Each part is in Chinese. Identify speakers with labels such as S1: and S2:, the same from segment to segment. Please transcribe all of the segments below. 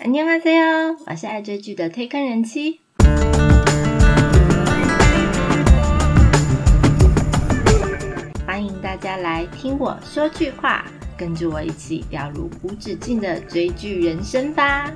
S1: 안녕하세요，我是爱追剧的推坑人妻。欢迎大家来听我说句话，跟着我一起掉入无止境的追剧人生吧。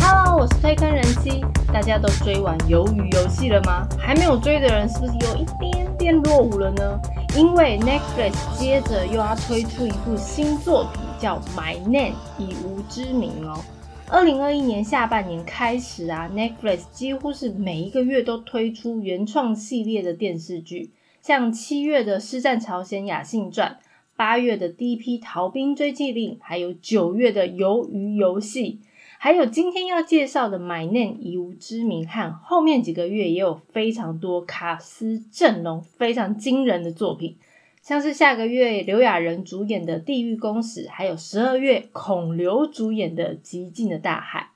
S1: Hello，我是推坑人妻。大家都追完《鱿鱼 》了吗？还没有追的人是不是有一点点落伍了呢？因为 Netflix 接着又要推出一部新作品，叫《My Name》，以无之名哦。二零二一年下半年开始啊，Netflix 几乎是每一个月都推出原创系列的电视剧，像七月的《师战朝鲜雅信传》，八月的第一批《逃兵追缉令》，还有九月的《鱿鱼游戏》。还有今天要介绍的《My Name》以无之名和后面几个月也有非常多卡司阵容非常惊人的作品，像是下个月刘亚仁主演的《地狱公使》，还有十二月孔刘主演的《极尽的大海》。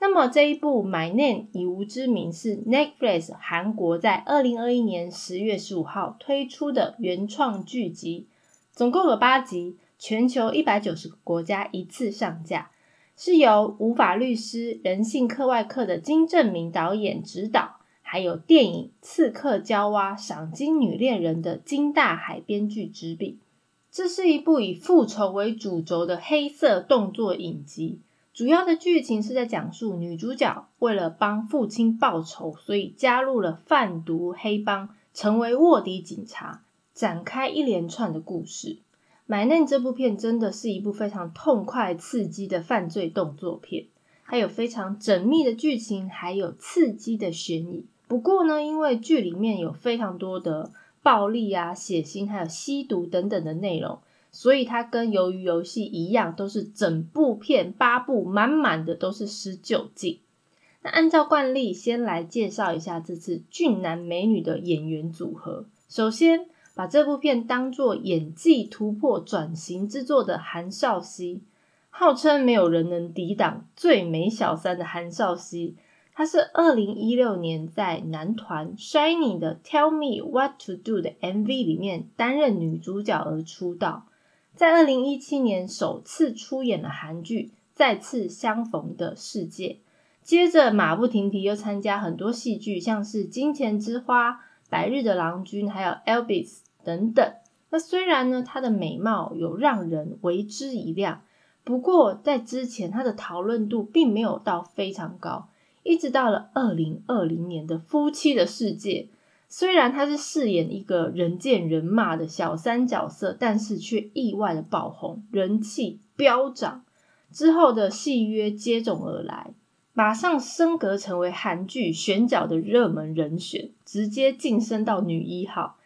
S1: 那么这一部《My Name》以无之名是 Netflix 韩国在二零二一年十月十五号推出的原创剧集，总共有八集，全球一百九十个国家一次上架。是由无法律师、人性课外课的金正明导演执导，还有电影《刺客娇娃》赏金女恋人的金大海编剧执笔。这是一部以复仇为主轴的黑色动作影集，主要的剧情是在讲述女主角为了帮父亲报仇，所以加入了贩毒黑帮，成为卧底警察，展开一连串的故事。《My Name》这部片真的是一部非常痛快刺激的犯罪动作片，还有非常缜密的剧情，还有刺激的悬疑。不过呢，因为剧里面有非常多的暴力啊、血腥，还有吸毒等等的内容，所以它跟《鱿鱼游戏》一样，都是整部片八部满满的都是十九禁。那按照惯例，先来介绍一下这次俊男美女的演员组合。首先。把这部片当作演技突破转型之作的韩少熙，号称没有人能抵挡最美小三的韩少熙，她是二零一六年在男团 Shiny 的 Tell Me What to Do 的 MV 里面担任女主角而出道，在二零一七年首次出演了韩剧《再次相逢的世界》，接着马不停蹄又参加很多戏剧，像是《金钱之花》、《白日的郎君》还有 Elvis。等等，那虽然呢，她的美貌有让人为之一亮，不过在之前她的讨论度并没有到非常高。一直到了二零二零年的《夫妻的世界》，虽然她是饰演一个人见人骂的小三角色，但是却意外的爆红，人气飙涨。之后的戏约接踵而来，马上升格成为韩剧选角的热门人选，直接晋升到女一号。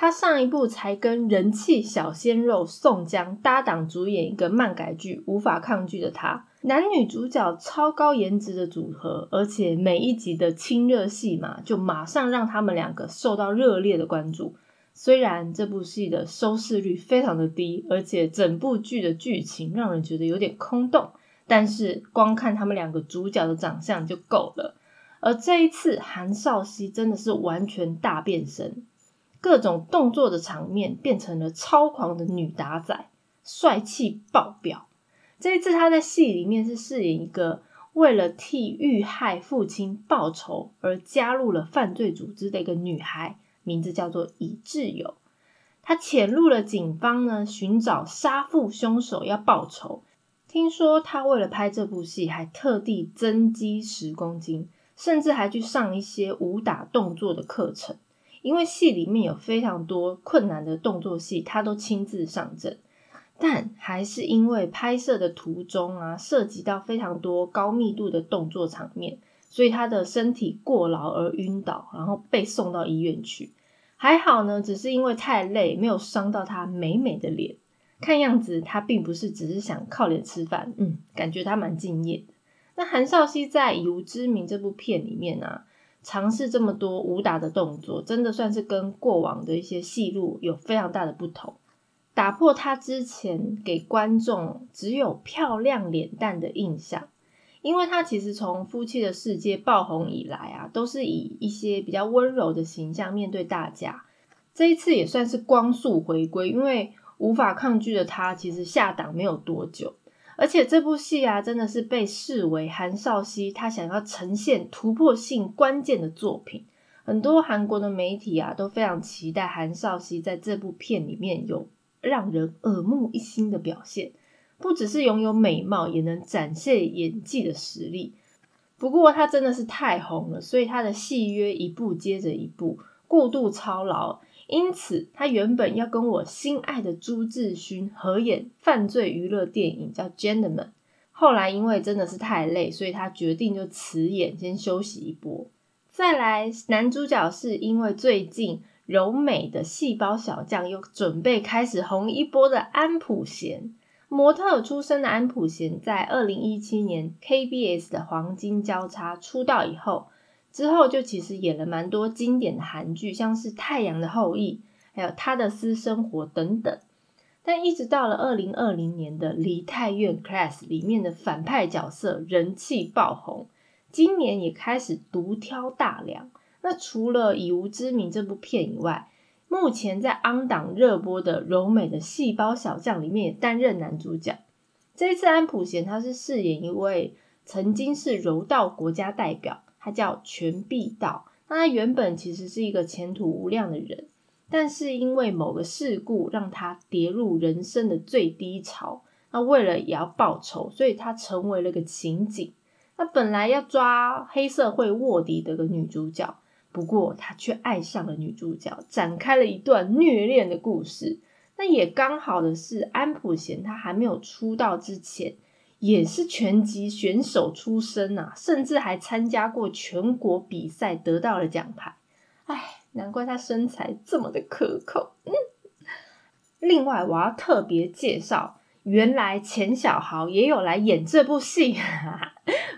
S1: 他上一部才跟人气小鲜肉宋江搭档主演一个漫改剧《无法抗拒的他》，男女主角超高颜值的组合，而且每一集的亲热戏码就马上让他们两个受到热烈的关注。虽然这部戏的收视率非常的低，而且整部剧的剧情让人觉得有点空洞，但是光看他们两个主角的长相就够了。而这一次韩少熙真的是完全大变身。各种动作的场面变成了超狂的女打仔，帅气爆表。这一次他在戏里面是饰演一个为了替遇害父亲报仇而加入了犯罪组织的一个女孩，名字叫做李智友。她潜入了警方呢，寻找杀父凶手要报仇。听说她为了拍这部戏，还特地增肌十公斤，甚至还去上一些武打动作的课程。因为戏里面有非常多困难的动作戏，他都亲自上阵，但还是因为拍摄的途中啊，涉及到非常多高密度的动作场面，所以他的身体过劳而晕倒，然后被送到医院去。还好呢，只是因为太累，没有伤到他美美的脸。看样子他并不是只是想靠脸吃饭，嗯，感觉他蛮敬业。那韩少熙在《以无之名》这部片里面啊。尝试这么多武打的动作，真的算是跟过往的一些戏路有非常大的不同，打破他之前给观众只有漂亮脸蛋的印象。因为他其实从《夫妻的世界》爆红以来啊，都是以一些比较温柔的形象面对大家。这一次也算是光速回归，因为无法抗拒的他其实下档没有多久，而且这部戏啊，真的是被视为韩少熙他想要呈现突破性关键的作品。很多韩国的媒体啊，都非常期待韩少熙在这部片里面有让人耳目一新的表现。不只是拥有美貌，也能展现演技的实力。不过他真的是太红了，所以他的戏约一部接着一部，过度操劳。因此，他原本要跟我心爱的朱智勋合演犯罪娱乐电影叫《Gentleman》，后来因为真的是太累，所以他决定就辞演，先休息一波。再来，男主角是因为最近柔美的细胞小将又准备开始红一波的安普贤。模特出身的安普贤，在二零一七年 KBS 的黄金交叉出道以后，之后就其实演了蛮多经典的韩剧，像是《太阳的后裔》，还有《他的私生活》等等。但一直到了二零二零年的《梨泰院 Class》里面的反派角色人气爆红，今年也开始独挑大梁。那除了《以无知名》这部片以外，目前在安档热播的柔美的细胞小将里面也担任男主角。这一次安普贤他是饰演一位曾经是柔道国家代表，他叫全必道。那他原本其实是一个前途无量的人，但是因为某个事故让他跌入人生的最低潮。那为了也要报仇，所以他成为了个刑警。那本来要抓黑社会卧底的个女主角。不过他却爱上了女主角，展开了一段虐恋的故事。那也刚好的是，安普贤他还没有出道之前，也是拳击选手出身啊，甚至还参加过全国比赛，得到了奖牌。哎，难怪他身材这么的可口。嗯，另外我要特别介绍，原来钱小豪也有来演这部戏，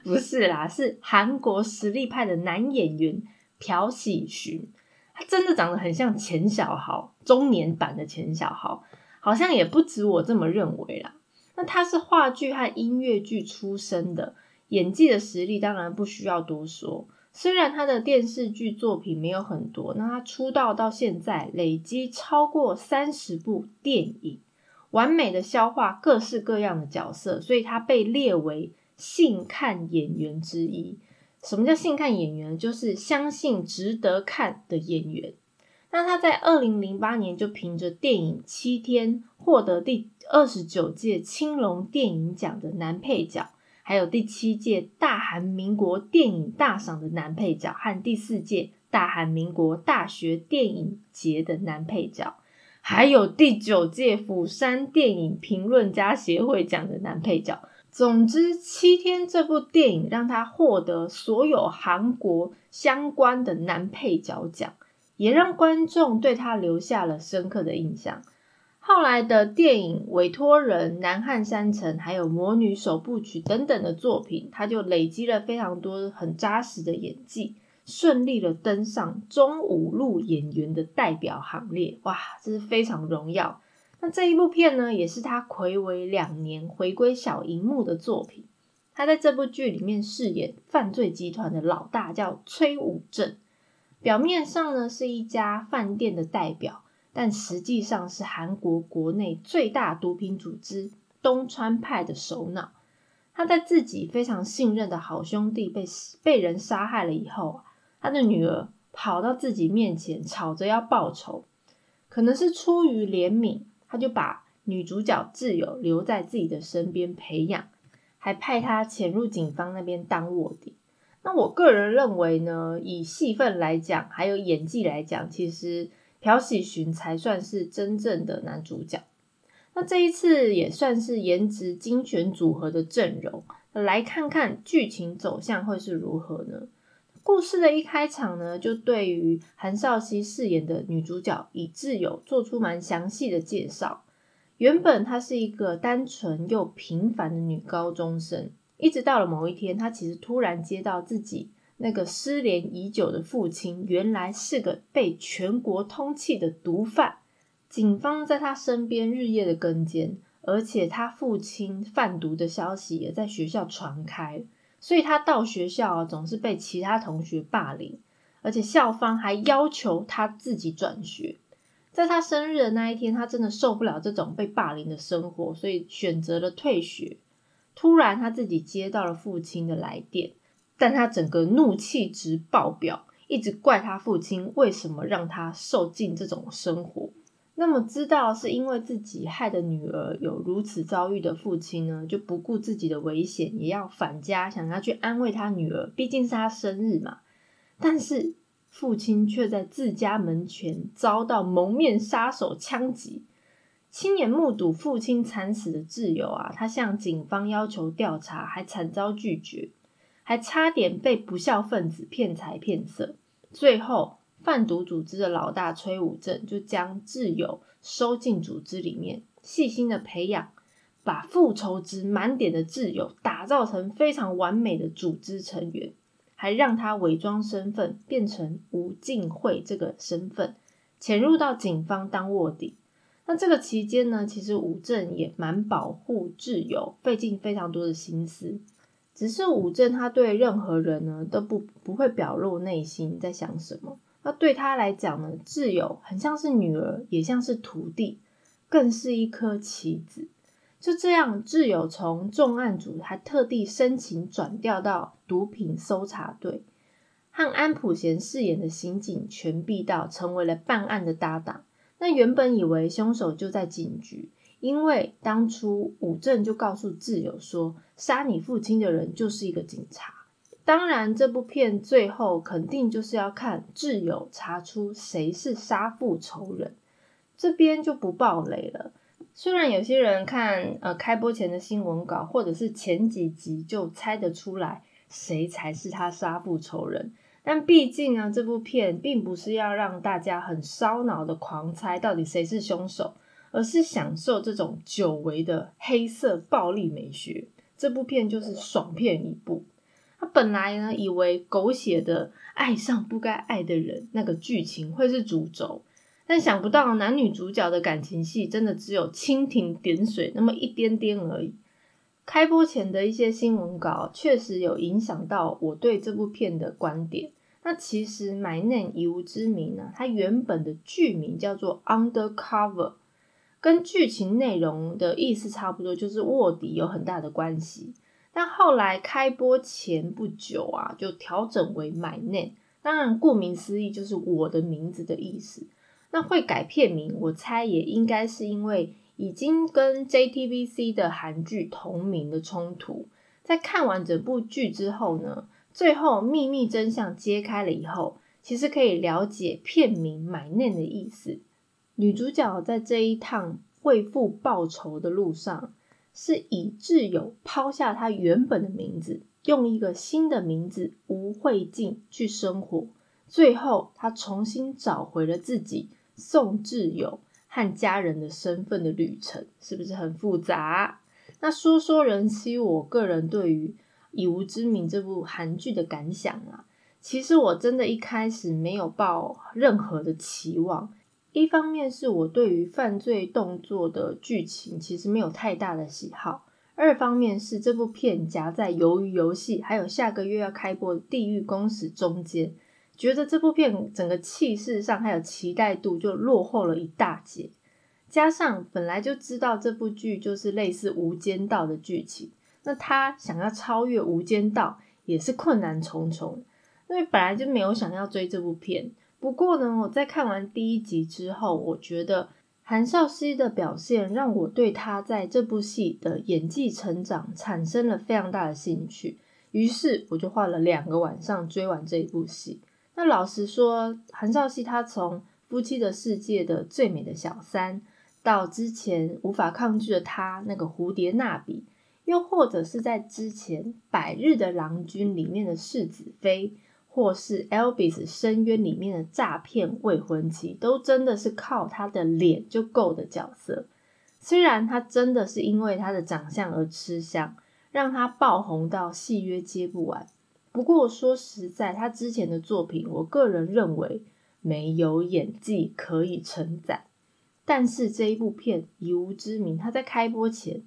S1: 不是啦，是韩国实力派的男演员。朴喜勋，他真的长得很像钱小豪，中年版的钱小豪，好像也不止我这么认为啦。他是话剧和音乐剧出身的，演技的实力当然不需要多说。虽然他的电视剧作品没有很多，那他出道到现在累积超过三十部电影，完美的消化各式各样的角色，所以他被列为性看演员之一。什么叫性看演员？就是相信值得看的演员。那他在二零零八年就凭着电影《七天》获得第二十九届青龙电影奖的男配角，还有第七届大韩民国电影大赏的男配角，和第四届大韩民国大学电影节的男配角，还有第九届釜山电影评论家协会奖的男配角。总之，《七天》这部电影让他获得所有韩国相关的男配角奖，也让观众对他留下了深刻的印象。后来的电影《委托人》《南汉山城》还有《魔女首部曲》等等的作品，他就累积了非常多很扎实的演技，顺利的登上中五路演员的代表行列。哇，这是非常荣耀。那这一部片呢，也是他暌违两年回归小荧幕的作品。他在这部剧里面饰演犯罪集团的老大，叫崔武正。表面上呢是一家饭店的代表，但实际上是韩国国内最大毒品组织东川派的首脑。他在自己非常信任的好兄弟被被人杀害了以后，他的女儿跑到自己面前，吵着要报仇，可能是出于怜悯。他就把女主角挚友留在自己的身边培养，还派他潜入警方那边当卧底。那我个人认为呢，以戏份来讲，还有演技来讲，其实朴喜寻才算是真正的男主角。那这一次也算是颜值精选组合的阵容，来看看剧情走向会是如何呢？故事的一开场呢，就对于韩少熙饰演的女主角以智友做出蛮详细的介绍。原本她是一个单纯又平凡的女高中生，一直到了某一天，他其实突然接到自己那个失联已久的父亲，原来是个被全国通缉的毒贩。警方在他身边日夜的跟监，而且他父亲贩毒的消息也在学校传开。所以他到学校啊总是被其他同学霸凌，而且校方还要求他自己转学。在他生日的那一天，他真的受不了这种被霸凌的生活，所以选择了退学。突然，他自己接到了父亲的来电，但他整个怒气值爆表，一直怪他父亲为什么让他受尽这种生活。那么，知道是因为自己害的女儿有如此遭遇的父亲呢，就不顾自己的危险，也要返家，想要去安慰他女儿，毕竟是他生日嘛。但是，父亲却在自家门前遭到蒙面杀手枪击。亲眼目睹父亲惨死的挚友啊，他向警方要求调查，还惨遭拒绝，还差点被不孝分子骗财骗色。最后，贩毒组织的老大崔武正就将挚友收进组织里面，细心的培养，把复仇值满点的挚友打造成非常完美的组织成员，还让他伪装身份，变成吴敬惠这个身份，潜入到警方当卧底。那这个期间呢，其实武正也蛮保护挚友，费尽非常多的心思。只是武正他对任何人呢都不不会表露内心在想什么。那对他来讲呢，挚友很像是女儿，也像是徒弟，更是一颗棋子。就这样，挚友从重案组还特地申请转调到毒品搜查队，和安普贤饰演的刑警全必道成为了办案的搭档。那原本以为凶手就在警局，因为当初武正就告诉挚友说，杀你父亲的人就是一个警察。当然，这部片最后肯定就是要看挚友查出谁是杀父仇人，这边就不爆雷了。虽然有些人看呃开播前的新闻稿，或者是前几集就猜得出来谁才是他杀父仇人。但毕竟呢，这部片并不是要让大家很烧脑的狂猜到底谁是凶手，而是享受这种久违的黑色暴力美学。这部片就是爽片一部。他本来呢以为狗血的爱上不该爱的人那个剧情会是主轴，但想不到男女主角的感情戏真的只有蜻蜓点水那么一点点而已。开播前的一些新闻稿确实有影响到我对这部片的观点。那其实《My Name 以无之名》呢，它原本的剧名叫做《Undercover》，跟剧情内容的意思差不多，就是卧底有很大的关系。但后来开播前不久啊，就调整为《My Name》，当然顾名思义就是我的名字的意思。那会改片名，我猜也应该是因为。已经跟 JTBC 的韩剧同名的冲突，在看完整部剧之后呢，最后秘密真相揭开了以后，其实可以了解片名“买嫩”的意思。女主角在这一趟为父报仇的路上，是以挚友抛下她原本的名字，用一个新的名字吴慧静去生活，最后她重新找回了自己，宋挚友。和家人的身份的旅程是不是很复杂？那说说人妻，我个人对于《以无之名》这部韩剧的感想啊，其实我真的一开始没有抱任何的期望。一方面是我对于犯罪动作的剧情其实没有太大的喜好，二方面是这部片夹在《鱿鱼游戏》还有下个月要开播的《地狱公使》中间。觉得这部片整个气势上还有期待度就落后了一大截，加上本来就知道这部剧就是类似《无间道》的剧情，那他想要超越《无间道》也是困难重重，因为本来就没有想要追这部片。不过呢，我在看完第一集之后，我觉得韩少熙的表现让我对他在这部戏的演技成长产生了非常大的兴趣，于是我就花了两个晚上追完这一部戏。那老实说，韩少熙他从《夫妻的世界》的最美的小三，到之前无法抗拒的他那个蝴蝶蜡笔，又或者是在之前《百日的郎君》里面的世子妃，或是《Elvis 深渊》里面的诈骗未婚妻，都真的是靠他的脸就够的角色。虽然他真的是因为他的长相而吃香，让他爆红到戏约接不完。不过说实在，他之前的作品，我个人认为没有演技可以称赞。但是这一部片《以无之名》，他在开播前，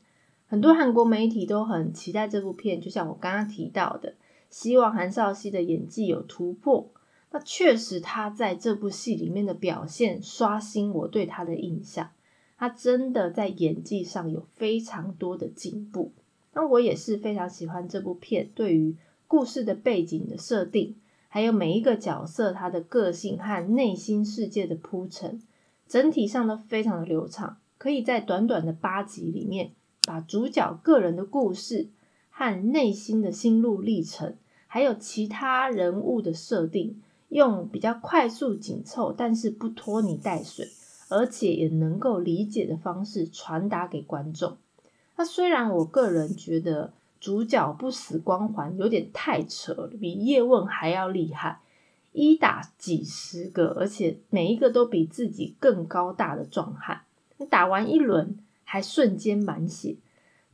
S1: 很多韩国媒体都很期待这部片，就像我刚刚提到的，希望韩少熙的演技有突破。那确实，他在这部戏里面的表现刷新我对他的印象。他真的在演技上有非常多的进步。那我也是非常喜欢这部片，对于故事的背景的设定，还有每一个角色他的个性和内心世界的铺陈，整体上都非常的流畅。可以在短短的八集里面，把主角个人的故事和内心的心路历程，还有其他人物的设定。用比较快速紧凑，但是不拖泥带水，而且也能够理解的方式传达给观众。那虽然我个人觉得主角不死光环有点太扯了，比叶问还要厉害，一打几十个，而且每一个都比自己更高大的壮汉。打完一轮还瞬间满血，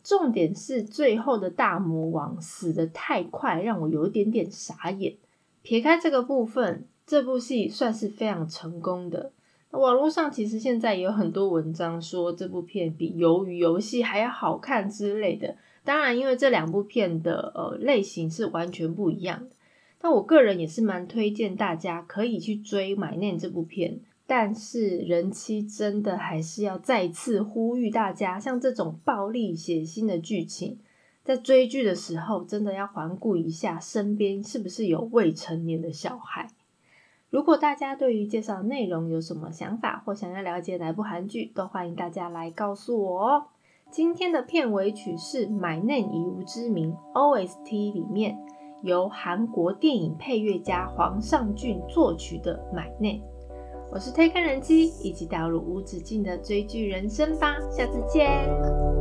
S1: 重点是最后的大魔王死的太快，让我有一点点傻眼。撇开这个部分，这部戏算是非常成功的。网络上其实现在也有很多文章说这部片比《鱿鱼游戏》还要好看之类的。当然，因为这两部片的呃类型是完全不一样的。但我个人也是蛮推荐大家可以去追《买念》这部片。但是人妻真的还是要再次呼吁大家，像这种暴力血腥的剧情。在追剧的时候，真的要环顾一下身边是不是有未成年的小孩。如果大家对于介绍内容有什么想法，或想要了解哪部韩剧，都欢迎大家来告诉我哦。今天的片尾曲是《My Name 以无知名》OST 里面由韩国电影配乐家黄尚俊作曲的《My Name》。我是推坑人机，一起掉入无止境的追剧人生吧。下次见。